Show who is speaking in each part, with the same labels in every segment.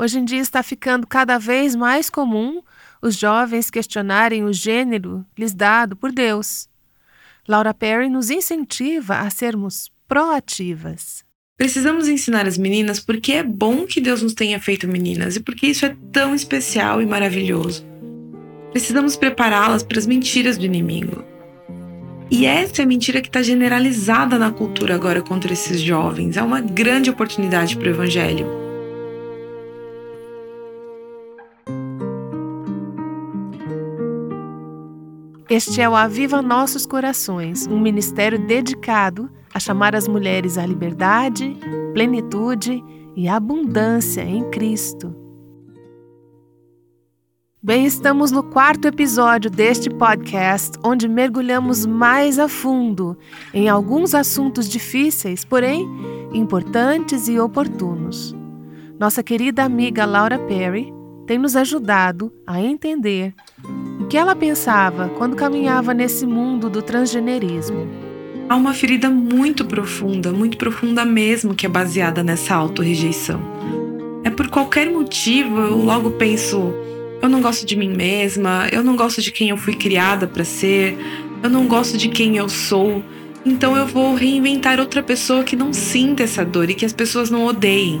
Speaker 1: Hoje em dia está ficando cada vez mais comum os jovens questionarem o gênero lhes dado por Deus. Laura Perry nos incentiva a sermos proativas.
Speaker 2: Precisamos ensinar as meninas porque é bom que Deus nos tenha feito meninas e porque isso é tão especial e maravilhoso. Precisamos prepará-las para as mentiras do inimigo. E essa é a mentira que está generalizada na cultura agora contra esses jovens. É uma grande oportunidade para o Evangelho.
Speaker 1: Este é o Aviva Nossos Corações, um ministério dedicado a chamar as mulheres à liberdade, plenitude e abundância em Cristo. Bem, estamos no quarto episódio deste podcast, onde mergulhamos mais a fundo em alguns assuntos difíceis, porém importantes e oportunos. Nossa querida amiga Laura Perry tem nos ajudado a entender que ela pensava quando caminhava nesse mundo do transgenerismo.
Speaker 2: Há uma ferida muito profunda, muito profunda mesmo, que é baseada nessa autorrejeição. É por qualquer motivo eu logo penso: eu não gosto de mim mesma, eu não gosto de quem eu fui criada para ser, eu não gosto de quem eu sou. Então eu vou reinventar outra pessoa que não sinta essa dor e que as pessoas não odeiem.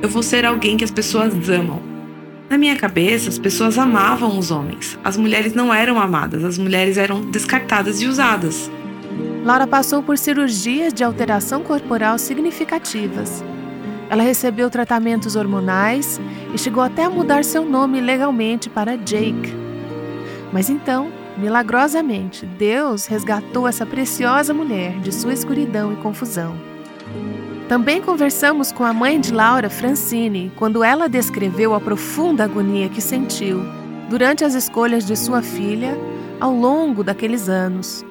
Speaker 2: Eu vou ser alguém que as pessoas amam. Na minha cabeça, as pessoas amavam os homens. As mulheres não eram amadas, as mulheres eram descartadas e usadas.
Speaker 1: Laura passou por cirurgias de alteração corporal significativas. Ela recebeu tratamentos hormonais e chegou até a mudar seu nome legalmente para Jake. Mas então, milagrosamente, Deus resgatou essa preciosa mulher de sua escuridão e confusão. Também conversamos com a mãe de Laura, Francine, quando ela descreveu a profunda agonia que sentiu durante as escolhas de sua filha ao longo daqueles anos.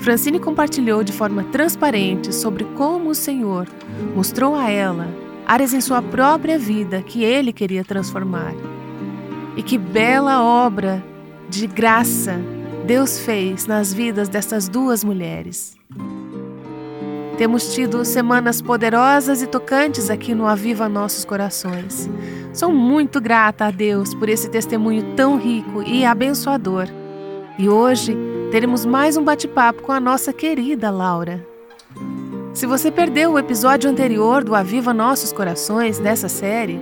Speaker 1: Francine compartilhou de forma transparente sobre como o Senhor mostrou a ela áreas em sua própria vida que ele queria transformar. E que bela obra de graça Deus fez nas vidas dessas duas mulheres. Temos tido semanas poderosas e tocantes aqui no Aviva Nossos Corações. Sou muito grata a Deus por esse testemunho tão rico e abençoador. E hoje teremos mais um bate-papo com a nossa querida Laura. Se você perdeu o episódio anterior do Aviva Nossos Corações dessa série,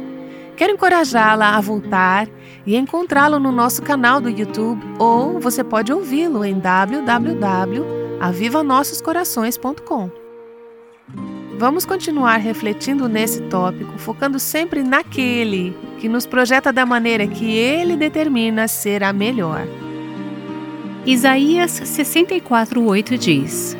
Speaker 1: quero encorajá-la a voltar e encontrá-lo no nosso canal do YouTube ou você pode ouvi-lo em www.avivanossoscorações.com. Vamos continuar refletindo nesse tópico, focando sempre naquele que nos projeta da maneira que ele determina ser a melhor.
Speaker 3: Isaías 64:8 diz: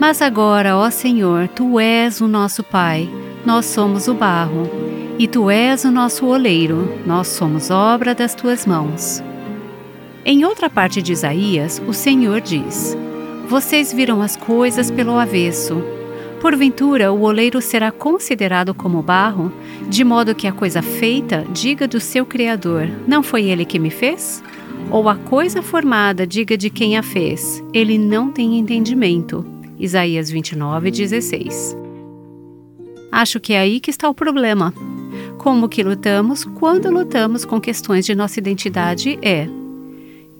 Speaker 3: Mas agora, ó Senhor, tu és o nosso Pai, nós somos o barro, e tu és o nosso oleiro, nós somos obra das tuas mãos. Em outra parte de Isaías, o Senhor diz: Vocês viram as coisas pelo avesso, Porventura, o oleiro será considerado como barro, de modo que a coisa feita diga do seu Criador: Não foi ele que me fez? Ou a coisa formada diga de quem a fez: Ele não tem entendimento. Isaías 29, 16. Acho que é aí que está o problema. Como que lutamos quando lutamos com questões de nossa identidade é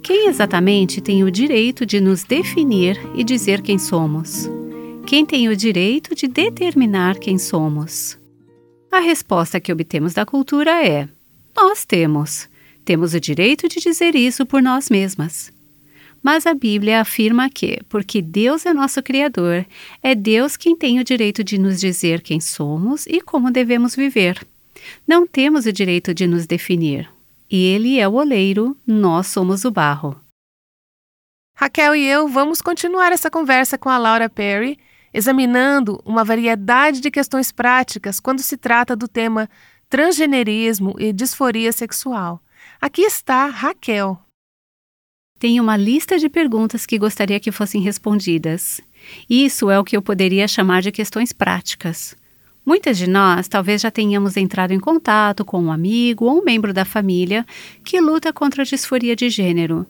Speaker 3: quem exatamente tem o direito de nos definir e dizer quem somos? Quem tem o direito de determinar quem somos? A resposta que obtemos da cultura é: nós temos. Temos o direito de dizer isso por nós mesmas. Mas a Bíblia afirma que, porque Deus é nosso Criador, é Deus quem tem o direito de nos dizer quem somos e como devemos viver. Não temos o direito de nos definir. Ele é o oleiro, nós somos o barro.
Speaker 1: Raquel e eu vamos continuar essa conversa com a Laura Perry examinando uma variedade de questões práticas quando se trata do tema transgenerismo e disforia sexual. Aqui está Raquel.
Speaker 3: Tenho uma lista de perguntas que gostaria que fossem respondidas. Isso é o que eu poderia chamar de questões práticas. Muitas de nós talvez já tenhamos entrado em contato com um amigo ou um membro da família que luta contra a disforia de gênero.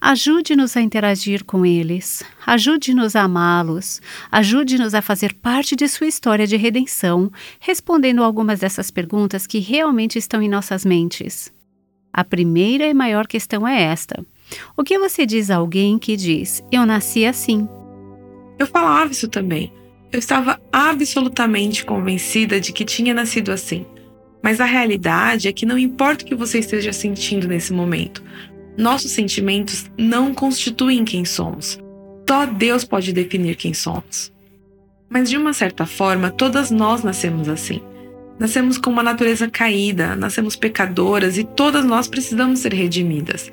Speaker 3: Ajude-nos a interagir com eles, ajude-nos a amá-los, ajude-nos a fazer parte de sua história de redenção, respondendo algumas dessas perguntas que realmente estão em nossas mentes. A primeira e maior questão é esta: O que você diz a alguém que diz, eu nasci assim?
Speaker 2: Eu falava isso também. Eu estava absolutamente convencida de que tinha nascido assim. Mas a realidade é que não importa o que você esteja sentindo nesse momento, nossos sentimentos não constituem quem somos. Só Deus pode definir quem somos. Mas de uma certa forma, todas nós nascemos assim. Nascemos com uma natureza caída, nascemos pecadoras e todas nós precisamos ser redimidas.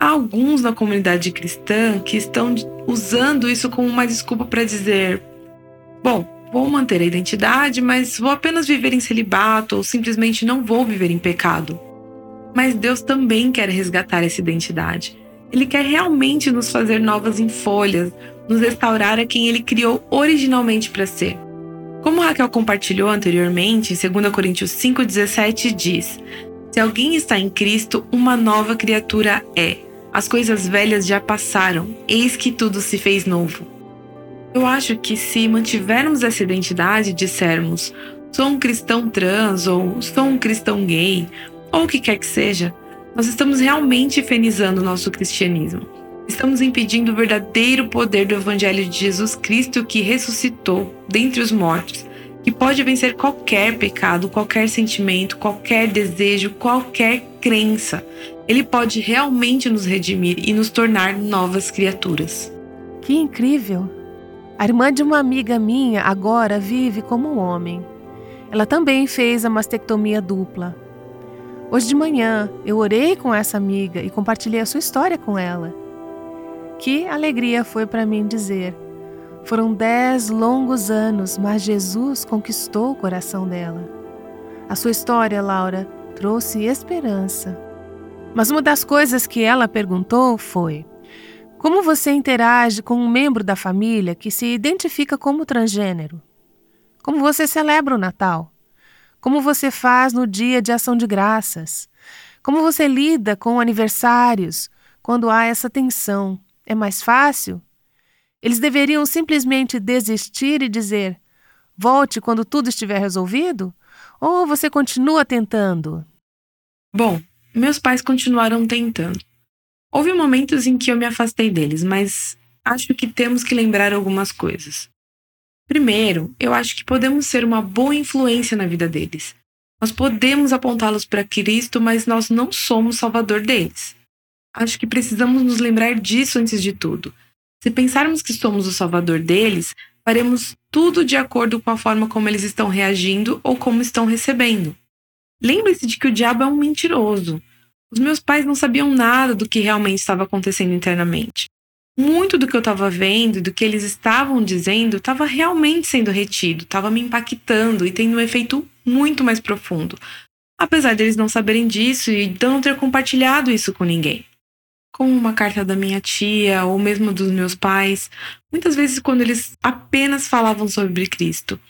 Speaker 2: Há alguns na comunidade cristã que estão usando isso como uma desculpa para dizer: bom, vou manter a identidade, mas vou apenas viver em celibato ou simplesmente não vou viver em pecado. Mas Deus também quer resgatar essa identidade. Ele quer realmente nos fazer novas em folhas, nos restaurar a quem ele criou originalmente para ser. Como Raquel compartilhou anteriormente, em 2 Coríntios 5,17 diz: Se alguém está em Cristo, uma nova criatura é. As coisas velhas já passaram, eis que tudo se fez novo. Eu acho que se mantivermos essa identidade e dissermos sou um cristão trans ou sou um cristão gay ou o que quer que seja, nós estamos realmente infernizando o nosso cristianismo. Estamos impedindo o verdadeiro poder do Evangelho de Jesus Cristo que ressuscitou dentre os mortos, que pode vencer qualquer pecado, qualquer sentimento, qualquer desejo, qualquer crença. Ele pode realmente nos redimir e nos tornar novas criaturas.
Speaker 1: Que incrível! A irmã de uma amiga minha agora vive como um homem. Ela também fez a mastectomia dupla. Hoje de manhã eu orei com essa amiga e compartilhei a sua história com ela. Que alegria foi para mim dizer. Foram dez longos anos, mas Jesus conquistou o coração dela. A sua história, Laura, trouxe esperança. Mas uma das coisas que ela perguntou foi: Como você interage com um membro da família que se identifica como transgênero? Como você celebra o Natal? Como você faz no dia de ação de graças? Como você lida com aniversários quando há essa tensão? É mais fácil? Eles deveriam simplesmente desistir e dizer: volte quando tudo estiver resolvido? Ou você continua tentando?
Speaker 2: Bom, meus pais continuaram tentando. Houve momentos em que eu me afastei deles, mas acho que temos que lembrar algumas coisas. Primeiro, eu acho que podemos ser uma boa influência na vida deles. Nós podemos apontá-los para Cristo, mas nós não somos salvador deles. Acho que precisamos nos lembrar disso antes de tudo. Se pensarmos que somos o salvador deles, faremos tudo de acordo com a forma como eles estão reagindo ou como estão recebendo. Lembre-se de que o diabo é um mentiroso. Os meus pais não sabiam nada do que realmente estava acontecendo internamente muito do que eu estava vendo, do que eles estavam dizendo, estava realmente sendo retido, estava me impactando e tendo um efeito muito mais profundo. Apesar deles não saberem disso e de não ter compartilhado isso com ninguém. Como uma carta da minha tia ou mesmo dos meus pais, muitas vezes quando eles apenas falavam sobre Cristo,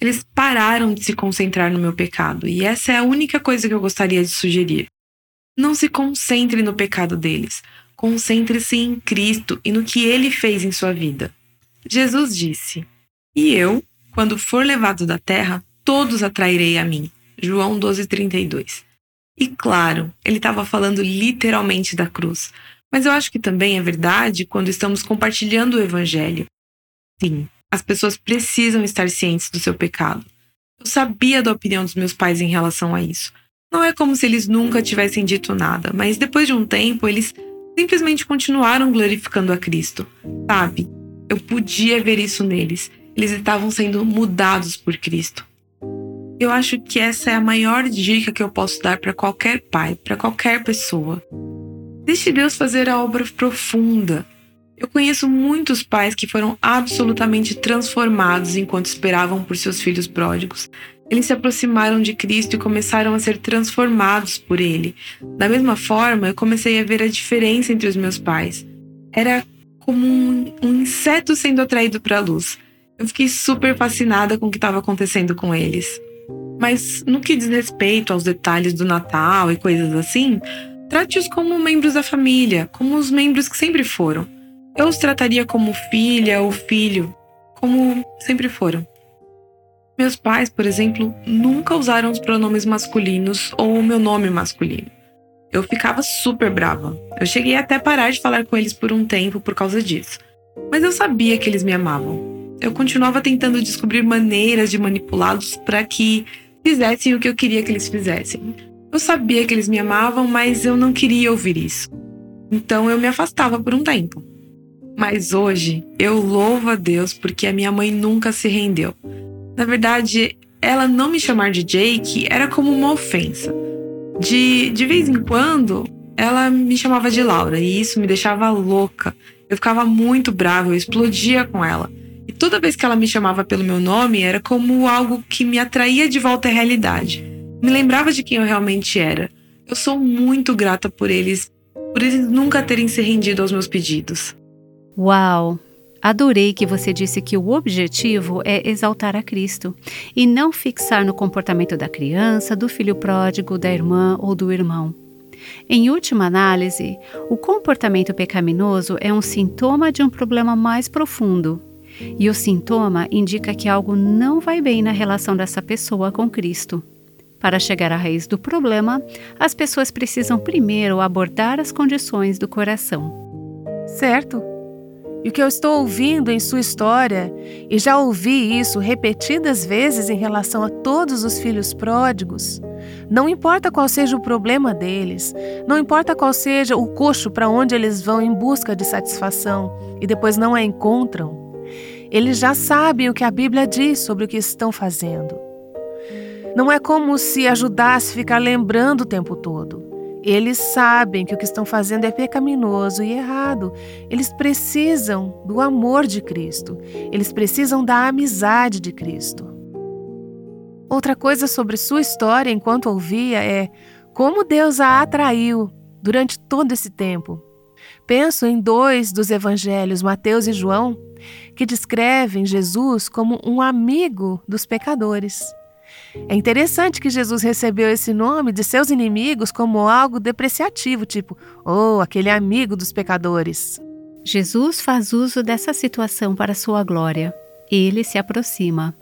Speaker 2: eles pararam de se concentrar no meu pecado, e essa é a única coisa que eu gostaria de sugerir. Não se concentre no pecado deles. Concentre-se em Cristo e no que ele fez em sua vida. Jesus disse: E eu, quando for levado da terra, todos atrairei a mim. João 12:32. E claro, ele estava falando literalmente da cruz, mas eu acho que também é verdade quando estamos compartilhando o evangelho. Sim, as pessoas precisam estar cientes do seu pecado. Eu sabia da opinião dos meus pais em relação a isso. Não é como se eles nunca tivessem dito nada, mas depois de um tempo eles simplesmente continuaram glorificando a Cristo. Sabe? Eu podia ver isso neles. Eles estavam sendo mudados por Cristo. Eu acho que essa é a maior dica que eu posso dar para qualquer pai, para qualquer pessoa. Deixe Deus fazer a obra profunda. Eu conheço muitos pais que foram absolutamente transformados enquanto esperavam por seus filhos pródigos. Eles se aproximaram de Cristo e começaram a ser transformados por Ele. Da mesma forma, eu comecei a ver a diferença entre os meus pais. Era como um, um inseto sendo atraído para a luz. Eu fiquei super fascinada com o que estava acontecendo com eles. Mas no que diz respeito aos detalhes do Natal e coisas assim, Trate-os como membros da família, como os membros que sempre foram. Eu os trataria como filha ou filho, como sempre foram. Meus pais, por exemplo, nunca usaram os pronomes masculinos ou o meu nome masculino. Eu ficava super brava. Eu cheguei até a parar de falar com eles por um tempo por causa disso. Mas eu sabia que eles me amavam. Eu continuava tentando descobrir maneiras de manipulá-los para que fizessem o que eu queria que eles fizessem. Eu sabia que eles me amavam, mas eu não queria ouvir isso. Então eu me afastava por um tempo. Mas hoje eu louvo a Deus porque a minha mãe nunca se rendeu. Na verdade, ela não me chamar de Jake era como uma ofensa. De, de vez em quando, ela me chamava de Laura e isso me deixava louca. Eu ficava muito brava, eu explodia com ela. E toda vez que ela me chamava pelo meu nome, era como algo que me atraía de volta à realidade. Me lembrava de quem eu realmente era. Eu sou muito grata por eles, por eles nunca terem se rendido aos meus pedidos.
Speaker 3: Uau! Adorei que você disse que o objetivo é exaltar a Cristo e não fixar no comportamento da criança, do filho pródigo, da irmã ou do irmão. Em última análise, o comportamento pecaminoso é um sintoma de um problema mais profundo. E o sintoma indica que algo não vai bem na relação dessa pessoa com Cristo. Para chegar à raiz do problema, as pessoas precisam primeiro abordar as condições do coração.
Speaker 1: Certo. E o que eu estou ouvindo em sua história, e já ouvi isso repetidas vezes em relação a todos os filhos pródigos, não importa qual seja o problema deles, não importa qual seja o coxo para onde eles vão em busca de satisfação e depois não a encontram, eles já sabem o que a Bíblia diz sobre o que estão fazendo. Não é como se ajudasse a ficar lembrando o tempo todo. Eles sabem que o que estão fazendo é pecaminoso e errado. Eles precisam do amor de Cristo. Eles precisam da amizade de Cristo. Outra coisa sobre sua história enquanto ouvia é como Deus a atraiu durante todo esse tempo. Penso em dois dos evangelhos, Mateus e João, que descrevem Jesus como um amigo dos pecadores. É interessante que Jesus recebeu esse nome de seus inimigos como algo depreciativo, tipo, oh, aquele amigo dos pecadores.
Speaker 3: Jesus faz uso dessa situação para sua glória. Ele se aproxima.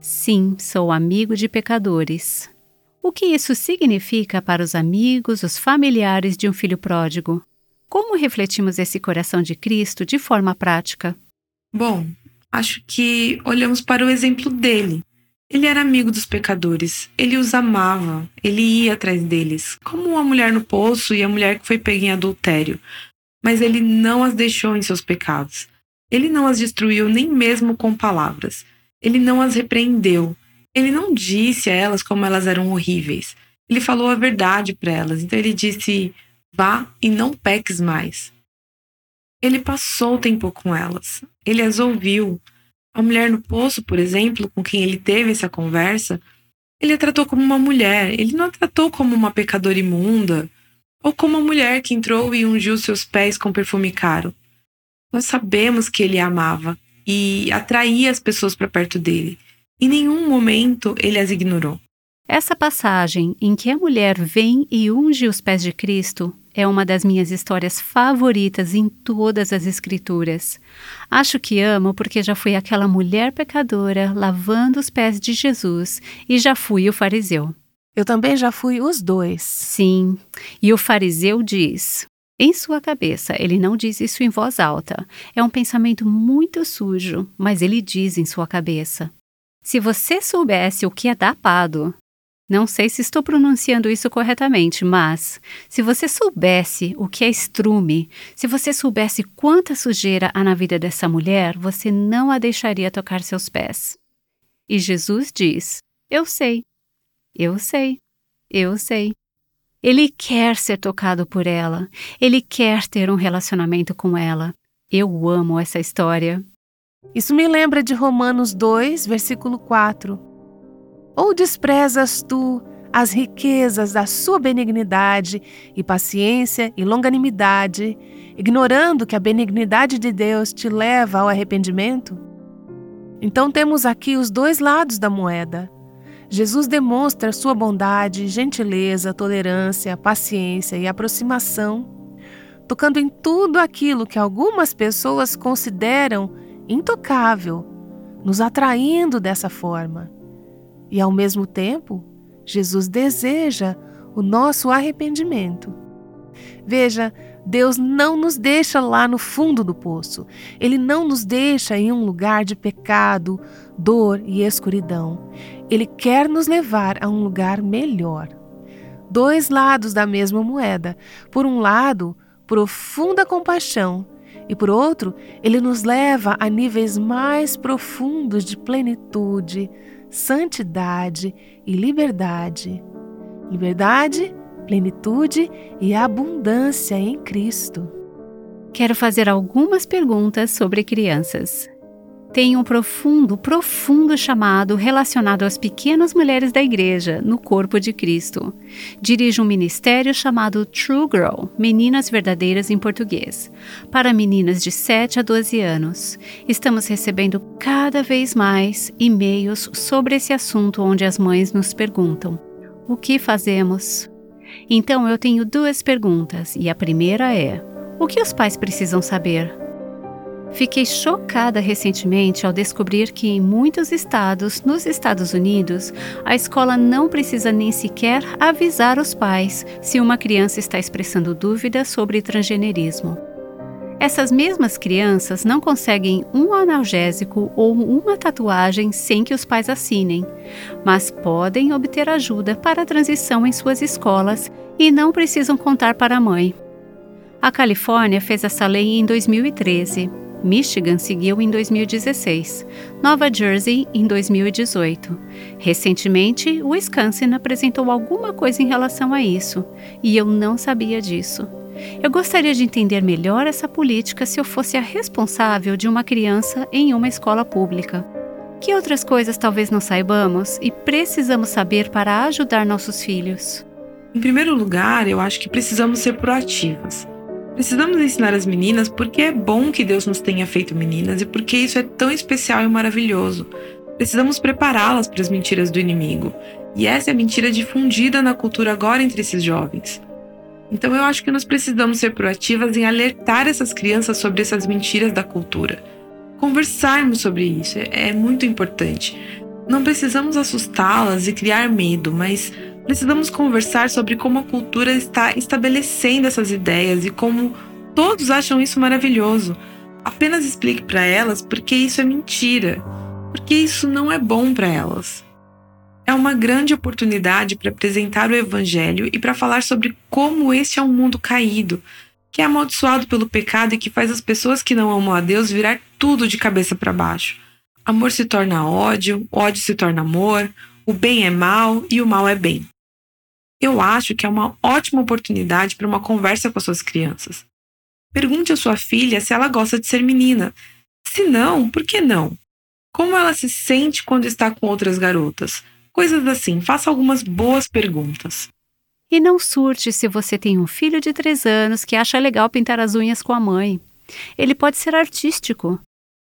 Speaker 3: Sim, sou amigo de pecadores. O que isso significa para os amigos, os familiares de um filho pródigo? Como refletimos esse coração de Cristo de forma prática?
Speaker 2: Bom, acho que olhamos para o exemplo dele. Ele era amigo dos pecadores, ele os amava, ele ia atrás deles, como a mulher no poço e a mulher que foi pega em adultério. Mas ele não as deixou em seus pecados. Ele não as destruiu nem mesmo com palavras. Ele não as repreendeu. Ele não disse a elas como elas eram horríveis. Ele falou a verdade para elas. Então ele disse: vá e não peques mais. Ele passou tempo com elas. Ele as ouviu. A mulher no poço, por exemplo, com quem ele teve essa conversa, ele a tratou como uma mulher. Ele não a tratou como uma pecadora imunda ou como uma mulher que entrou e ungiu seus pés com perfume caro. Nós sabemos que ele a amava e atraía as pessoas para perto dele. Em nenhum momento ele as ignorou.
Speaker 3: Essa passagem em que a mulher vem e unge os pés de Cristo é uma das minhas histórias favoritas em todas as Escrituras. Acho que amo porque já fui aquela mulher pecadora lavando os pés de Jesus e já fui o fariseu.
Speaker 1: Eu também já fui os dois.
Speaker 3: Sim, e o fariseu diz: em sua cabeça, ele não diz isso em voz alta. É um pensamento muito sujo, mas ele diz em sua cabeça. Se você soubesse o que é dapado, não sei se estou pronunciando isso corretamente, mas se você soubesse o que é estrume, se você soubesse quanta sujeira há na vida dessa mulher, você não a deixaria tocar seus pés. E Jesus diz: Eu sei, eu sei, eu sei. Ele quer ser tocado por ela. Ele quer ter um relacionamento com ela. Eu amo essa história.
Speaker 1: Isso me lembra de Romanos 2, versículo 4. Ou desprezas tu as riquezas da sua benignidade e paciência e longanimidade, ignorando que a benignidade de Deus te leva ao arrependimento? Então temos aqui os dois lados da moeda. Jesus demonstra sua bondade, gentileza, tolerância, paciência e aproximação, tocando em tudo aquilo que algumas pessoas consideram intocável, nos atraindo dessa forma. E ao mesmo tempo, Jesus deseja o nosso arrependimento. Veja, Deus não nos deixa lá no fundo do poço. Ele não nos deixa em um lugar de pecado, dor e escuridão. Ele quer nos levar a um lugar melhor. Dois lados da mesma moeda. Por um lado, profunda compaixão, e por outro, ele nos leva a níveis mais profundos de plenitude, santidade e liberdade. Liberdade plenitude e abundância em Cristo.
Speaker 3: Quero fazer algumas perguntas sobre crianças. Tem um profundo, profundo chamado relacionado às pequenas mulheres da igreja, no corpo de Cristo. Dirijo um ministério chamado True Girl, Meninas Verdadeiras em português, para meninas de 7 a 12 anos. Estamos recebendo cada vez mais e-mails sobre esse assunto onde as mães nos perguntam: o que fazemos? Então eu tenho duas perguntas, e a primeira é: o que os pais precisam saber? Fiquei chocada recentemente ao descobrir que em muitos estados, nos Estados Unidos, a escola não precisa nem sequer avisar os pais se uma criança está expressando dúvidas sobre transgenerismo. Essas mesmas crianças não conseguem um analgésico ou uma tatuagem sem que os pais assinem, mas podem obter ajuda para a transição em suas escolas e não precisam contar para a mãe. A Califórnia fez essa lei em 2013, Michigan seguiu em 2016, Nova Jersey em 2018. Recentemente, Wisconsin apresentou alguma coisa em relação a isso, e eu não sabia disso. Eu gostaria de entender melhor essa política se eu fosse a responsável de uma criança em uma escola pública. Que outras coisas talvez não saibamos e precisamos saber para ajudar nossos filhos?
Speaker 2: Em primeiro lugar, eu acho que precisamos ser proativas. Precisamos ensinar as meninas porque é bom que Deus nos tenha feito meninas e porque isso é tão especial e maravilhoso. Precisamos prepará-las para as mentiras do inimigo. E essa é a mentira difundida na cultura agora entre esses jovens. Então eu acho que nós precisamos ser proativas em alertar essas crianças sobre essas mentiras da cultura. Conversarmos sobre isso é, é muito importante. Não precisamos assustá-las e criar medo, mas precisamos conversar sobre como a cultura está estabelecendo essas ideias e como todos acham isso maravilhoso. Apenas explique para elas porque isso é mentira, porque isso não é bom para elas é uma grande oportunidade para apresentar o Evangelho e para falar sobre como este é um mundo caído, que é amaldiçoado pelo pecado e que faz as pessoas que não amam a Deus virar tudo de cabeça para baixo. Amor se torna ódio, ódio se torna amor, o bem é mal e o mal é bem. Eu acho que é uma ótima oportunidade para uma conversa com as suas crianças. Pergunte à sua filha se ela gosta de ser menina. Se não, por que não? Como ela se sente quando está com outras garotas? Coisas assim, faça algumas boas perguntas.
Speaker 3: E não surte se você tem um filho de três anos que acha legal pintar as unhas com a mãe. Ele pode ser artístico.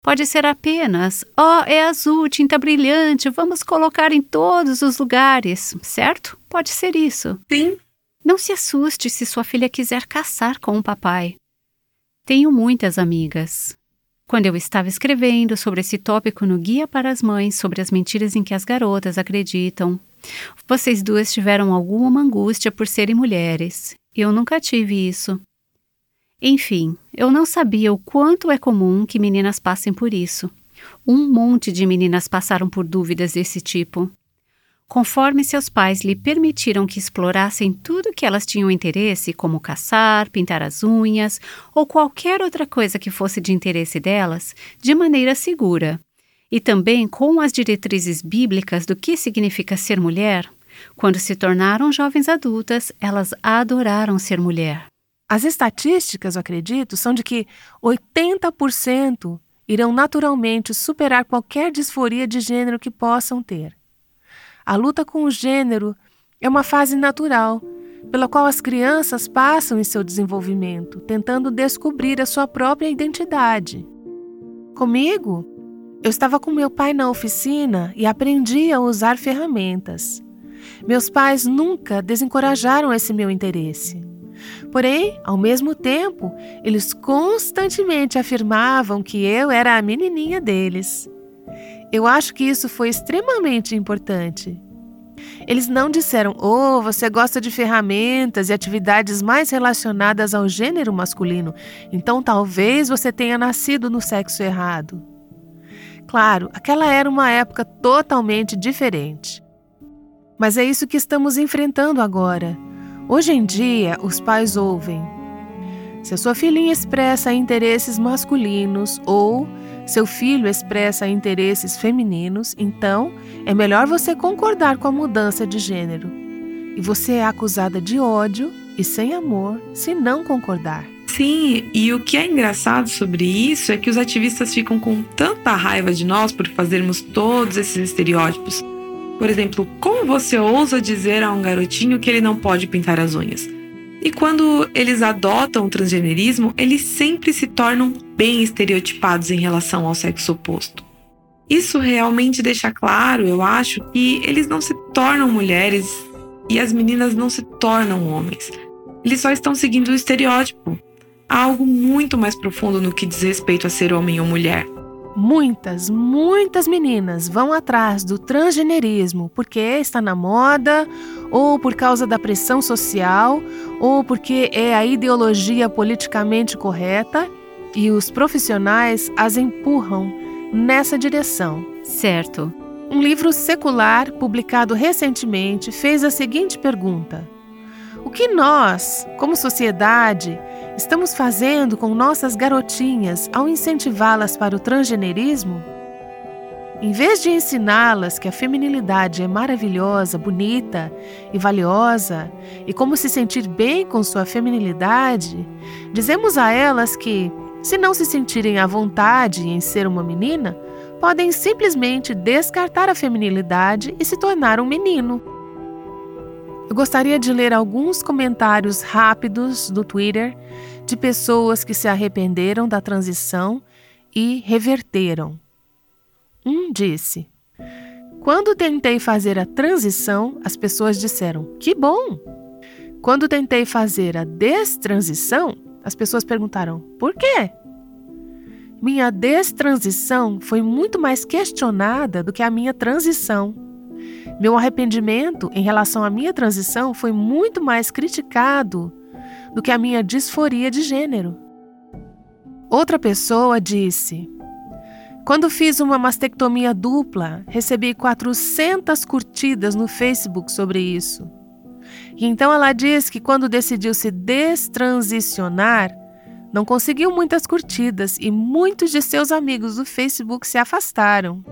Speaker 3: Pode ser apenas, ó, oh, é azul, tinta brilhante, vamos colocar em todos os lugares, certo? Pode ser isso.
Speaker 2: Sim.
Speaker 3: Não se assuste se sua filha quiser caçar com o papai. Tenho muitas amigas. Quando eu estava escrevendo sobre esse tópico no Guia para as Mães sobre as mentiras em que as garotas acreditam, vocês duas tiveram alguma angústia por serem mulheres. Eu nunca tive isso. Enfim, eu não sabia o quanto é comum que meninas passem por isso. Um monte de meninas passaram por dúvidas desse tipo. Conforme seus pais lhe permitiram que explorassem tudo que elas tinham interesse, como caçar, pintar as unhas ou qualquer outra coisa que fosse de interesse delas, de maneira segura, e também com as diretrizes bíblicas do que significa ser mulher, quando se tornaram jovens adultas, elas adoraram ser mulher.
Speaker 1: As estatísticas, eu acredito, são de que 80% irão naturalmente superar qualquer disforia de gênero que possam ter. A luta com o gênero é uma fase natural, pela qual as crianças passam em seu desenvolvimento, tentando descobrir a sua própria identidade. Comigo, Eu estava com meu pai na oficina e aprendi a usar ferramentas. Meus pais nunca desencorajaram esse meu interesse. Porém, ao mesmo tempo, eles constantemente afirmavam que eu era a menininha deles. Eu acho que isso foi extremamente importante. Eles não disseram, oh, você gosta de ferramentas e atividades mais relacionadas ao gênero masculino, então talvez você tenha nascido no sexo errado. Claro, aquela era uma época totalmente diferente. Mas é isso que estamos enfrentando agora. Hoje em dia, os pais ouvem: se a sua filhinha expressa interesses masculinos ou seu filho expressa interesses femininos, então é melhor você concordar com a mudança de gênero. E você é acusada de ódio e sem amor se não concordar.
Speaker 2: Sim, e o que é engraçado sobre isso é que os ativistas ficam com tanta raiva de nós por fazermos todos esses estereótipos. Por exemplo, como você ousa dizer a um garotinho que ele não pode pintar as unhas? E quando eles adotam o transgenerismo, eles sempre se tornam bem estereotipados em relação ao sexo oposto. Isso realmente deixa claro, eu acho, que eles não se tornam mulheres e as meninas não se tornam homens. Eles só estão seguindo o estereótipo há algo muito mais profundo no que diz respeito a ser homem ou mulher.
Speaker 1: Muitas, muitas meninas vão atrás do transgenerismo porque está na moda, ou por causa da pressão social, ou porque é a ideologia politicamente correta, e os profissionais as empurram nessa direção.
Speaker 3: Certo.
Speaker 1: Um livro secular, publicado recentemente, fez a seguinte pergunta: O que nós, como sociedade, estamos fazendo com nossas garotinhas ao incentivá-las para o transgenerismo? Em vez de ensiná-las que a feminilidade é maravilhosa, bonita e valiosa, e como se sentir bem com sua feminilidade, dizemos a elas que, se não se sentirem à vontade em ser uma menina, podem simplesmente descartar a feminilidade e se tornar um menino. Eu gostaria de ler alguns comentários rápidos do Twitter de pessoas que se arrependeram da transição e reverteram. Um disse: Quando tentei fazer a transição, as pessoas disseram: Que bom! Quando tentei fazer a destransição, as pessoas perguntaram: Por quê? Minha destransição foi muito mais questionada do que a minha transição. Meu arrependimento em relação à minha transição foi muito mais criticado do que a minha disforia de gênero. Outra pessoa disse: Quando fiz uma mastectomia dupla, recebi 400 curtidas no Facebook sobre isso. E então ela diz que quando decidiu se destransicionar, não conseguiu muitas curtidas e muitos de seus amigos do Facebook se afastaram.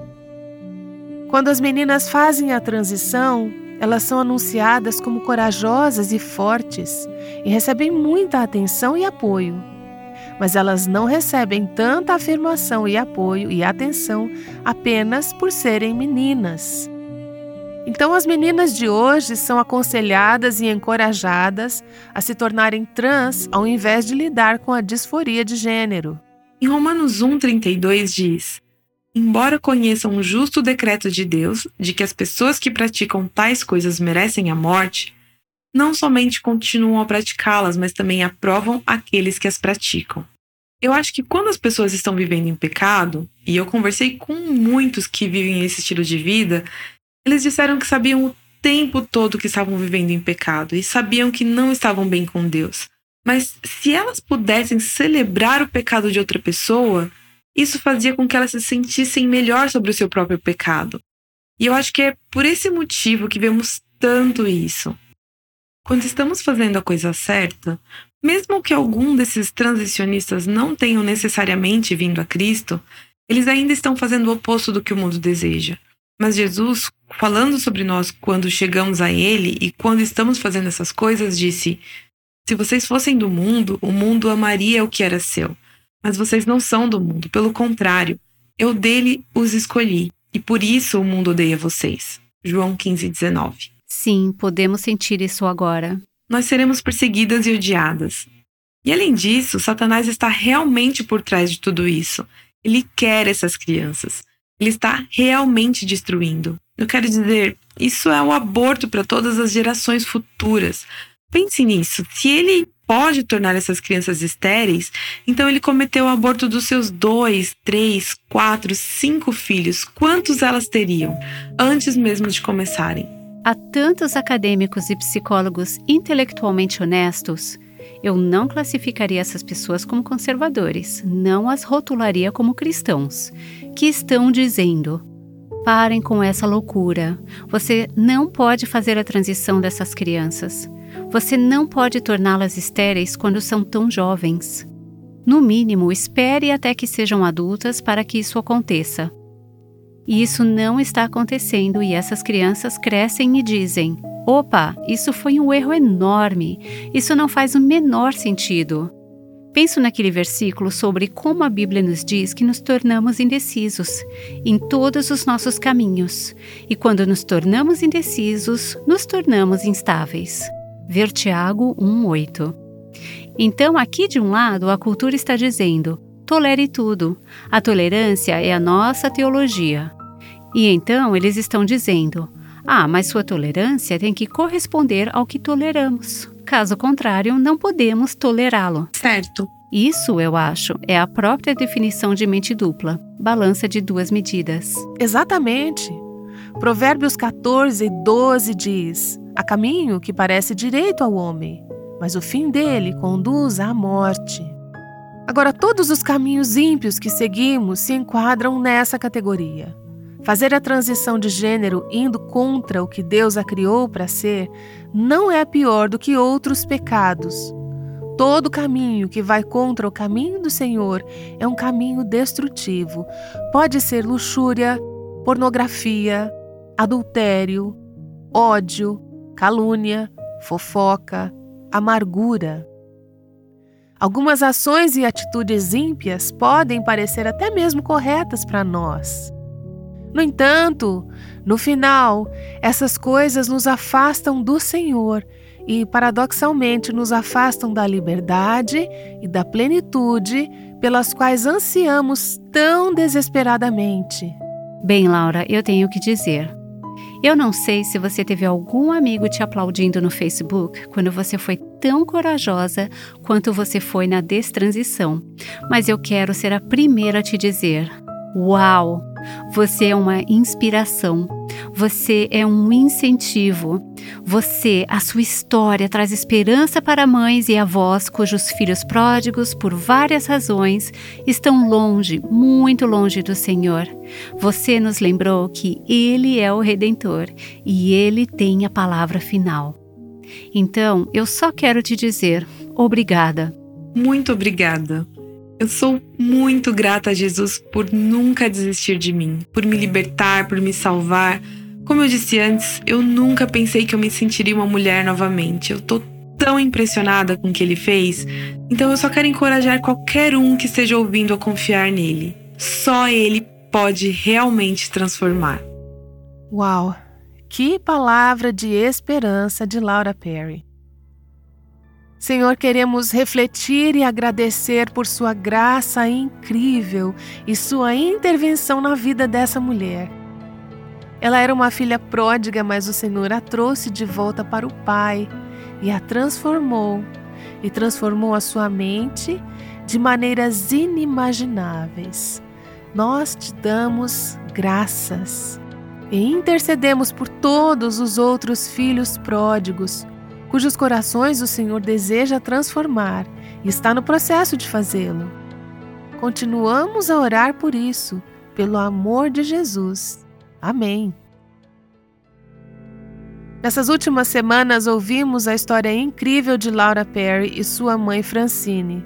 Speaker 1: Quando as meninas fazem a transição, elas são anunciadas como corajosas e fortes e recebem muita atenção e apoio. Mas elas não recebem tanta afirmação e apoio e atenção apenas por serem meninas. Então, as meninas de hoje são aconselhadas e encorajadas a se tornarem trans ao invés de lidar com a disforia de gênero.
Speaker 2: Em Romanos 1,32 diz: Embora conheçam o justo decreto de Deus de que as pessoas que praticam tais coisas merecem a morte, não somente continuam a praticá-las, mas também aprovam aqueles que as praticam. Eu acho que quando as pessoas estão vivendo em pecado, e eu conversei com muitos que vivem esse estilo de vida, eles disseram que sabiam o tempo todo que estavam vivendo em pecado e sabiam que não estavam bem com Deus. Mas se elas pudessem celebrar o pecado de outra pessoa, isso fazia com que elas se sentissem melhor sobre o seu próprio pecado. E eu acho que é por esse motivo que vemos tanto isso. Quando estamos fazendo a coisa certa, mesmo que algum desses transicionistas não tenham necessariamente vindo a Cristo, eles ainda estão fazendo o oposto do que o mundo deseja. Mas Jesus, falando sobre nós quando chegamos a Ele e quando estamos fazendo essas coisas, disse: Se vocês fossem do mundo, o mundo amaria o que era seu. Mas vocês não são do mundo, pelo contrário, eu dele os escolhi, e por isso o mundo odeia vocês. João 15, 19.
Speaker 3: Sim, podemos sentir isso agora.
Speaker 2: Nós seremos perseguidas e odiadas. E além disso, Satanás está realmente por trás de tudo isso. Ele quer essas crianças. Ele está realmente destruindo. Eu quero dizer, isso é o aborto para todas as gerações futuras. Pense nisso. Se ele pode tornar essas crianças estéreis, então ele cometeu o aborto dos seus dois, três, quatro, cinco filhos. Quantos elas teriam antes mesmo de começarem?
Speaker 3: Há tantos acadêmicos e psicólogos intelectualmente honestos. Eu não classificaria essas pessoas como conservadores, não as rotularia como cristãos, que estão dizendo: parem com essa loucura. Você não pode fazer a transição dessas crianças. Você não pode torná-las estéreis quando são tão jovens. No mínimo, espere até que sejam adultas para que isso aconteça. E isso não está acontecendo e essas crianças crescem e dizem: opa, isso foi um erro enorme, isso não faz o menor sentido. Penso naquele versículo sobre como a Bíblia nos diz que nos tornamos indecisos em todos os nossos caminhos, e quando nos tornamos indecisos, nos tornamos instáveis ver Tiago 1,8. Então, aqui de um lado, a cultura está dizendo: tolere tudo. A tolerância é a nossa teologia. E então eles estão dizendo: ah, mas sua tolerância tem que corresponder ao que toleramos. Caso contrário, não podemos tolerá-lo.
Speaker 2: Certo.
Speaker 3: Isso, eu acho, é a própria definição de mente dupla balança de duas medidas.
Speaker 1: Exatamente. Provérbios 14, 12 diz: Há caminho que parece direito ao homem, mas o fim dele conduz à morte. Agora, todos os caminhos ímpios que seguimos se enquadram nessa categoria. Fazer a transição de gênero indo contra o que Deus a criou para ser não é pior do que outros pecados. Todo caminho que vai contra o caminho do Senhor é um caminho destrutivo. Pode ser luxúria, pornografia, adultério, ódio, calúnia, fofoca, amargura. Algumas ações e atitudes ímpias podem parecer até mesmo corretas para nós. No entanto, no final, essas coisas nos afastam do Senhor e, paradoxalmente, nos afastam da liberdade e da plenitude pelas quais ansiamos tão desesperadamente.
Speaker 3: Bem, Laura, eu tenho que dizer. Eu não sei se você teve algum amigo te aplaudindo no Facebook quando você foi tão corajosa quanto você foi na destransição, mas eu quero ser a primeira a te dizer: Uau! Você é uma inspiração. Você é um incentivo. Você, a sua história, traz esperança para mães e avós cujos filhos pródigos, por várias razões, estão longe, muito longe do Senhor. Você nos lembrou que Ele é o Redentor e Ele tem a palavra final. Então, eu só quero te dizer obrigada.
Speaker 2: Muito obrigada. Eu sou muito grata a Jesus por nunca desistir de mim, por me libertar, por me salvar. Como eu disse antes, eu nunca pensei que eu me sentiria uma mulher novamente. Eu tô tão impressionada com o que ele fez. Então eu só quero encorajar qualquer um que esteja ouvindo a confiar nele. Só ele pode realmente transformar.
Speaker 1: Uau! Que palavra de esperança de Laura Perry. Senhor, queremos refletir e agradecer por Sua graça incrível e Sua intervenção na vida dessa mulher. Ela era uma filha pródiga, mas o Senhor a trouxe de volta para o Pai e a transformou, e transformou a sua mente de maneiras inimagináveis. Nós te damos graças e intercedemos por todos os outros filhos pródigos cujos corações o Senhor deseja transformar e está no processo de fazê-lo. Continuamos a orar por isso, pelo amor de Jesus. Amém. Nessas últimas semanas ouvimos a história incrível de Laura Perry e sua mãe Francine.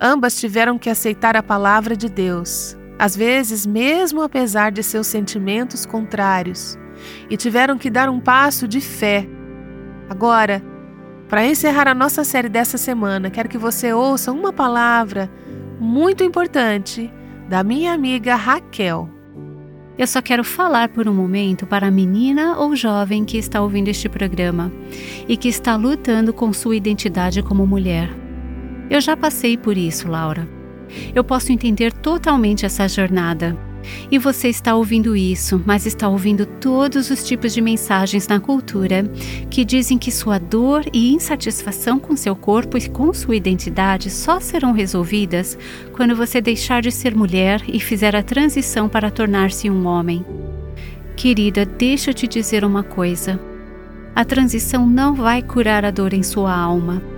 Speaker 1: Ambas tiveram que aceitar a palavra de Deus, às vezes mesmo apesar de seus sentimentos contrários, e tiveram que dar um passo de fé. Agora, para encerrar a nossa série dessa semana, quero que você ouça uma palavra muito importante da minha amiga Raquel.
Speaker 3: Eu só quero falar por um momento para a menina ou jovem que está ouvindo este programa e que está lutando com sua identidade como mulher. Eu já passei por isso, Laura. Eu posso entender totalmente essa jornada. E você está ouvindo isso, mas está ouvindo todos os tipos de mensagens na cultura que dizem que sua dor e insatisfação com seu corpo e com sua identidade só serão resolvidas quando você deixar de ser mulher e fizer a transição para tornar-se um homem. Querida, deixa eu te dizer uma coisa. A transição não vai curar a dor em sua alma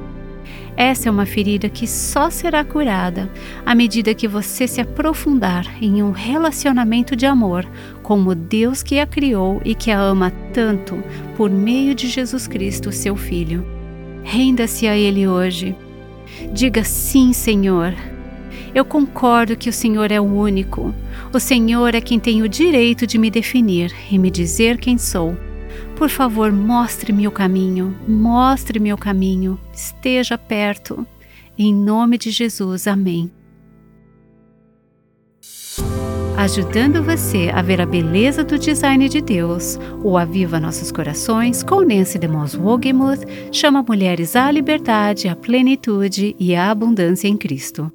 Speaker 3: essa é uma ferida que só será curada à medida que você se aprofundar em um relacionamento de amor com o Deus que a criou e que a ama tanto por meio de Jesus Cristo, seu Filho. Renda-se a Ele hoje. Diga sim, Senhor. Eu concordo que o Senhor é o único. O Senhor é quem tem o direito de me definir e me dizer quem sou. Por favor, mostre-me o caminho, mostre-me o caminho, esteja perto. Em nome de Jesus, amém. Ajudando você a ver a beleza do design de Deus, o Aviva Nossos Corações, com Nancy DeMoss Wogemuth, chama mulheres à liberdade, à plenitude e à abundância em Cristo.